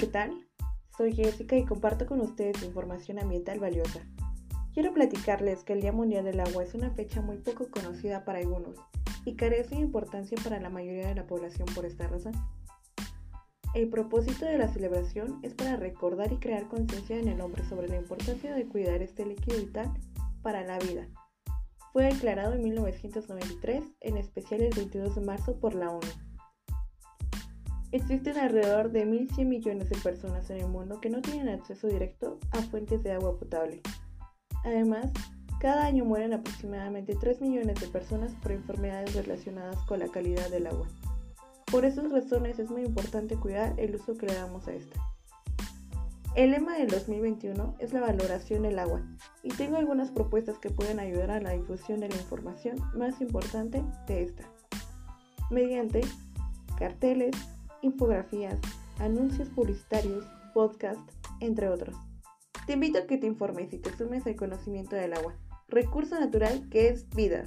¿qué tal? Soy Jessica y comparto con ustedes información ambiental valiosa. Quiero platicarles que el Día Mundial del Agua es una fecha muy poco conocida para algunos y carece de importancia para la mayoría de la población por esta razón. El propósito de la celebración es para recordar y crear conciencia en el hombre sobre la importancia de cuidar este líquido vital para la vida. Fue declarado en 1993, en especial el 22 de marzo por la ONU. Existen alrededor de 1.100 millones de personas en el mundo que no tienen acceso directo a fuentes de agua potable. Además, cada año mueren aproximadamente 3 millones de personas por enfermedades relacionadas con la calidad del agua. Por esas razones es muy importante cuidar el uso que le damos a esta. El lema del 2021 es la valoración del agua y tengo algunas propuestas que pueden ayudar a la difusión de la información más importante de esta. Mediante carteles, infografías, anuncios publicitarios, podcast, entre otros. Te invito a que te informes y te sumes al conocimiento del agua, recurso natural que es vida.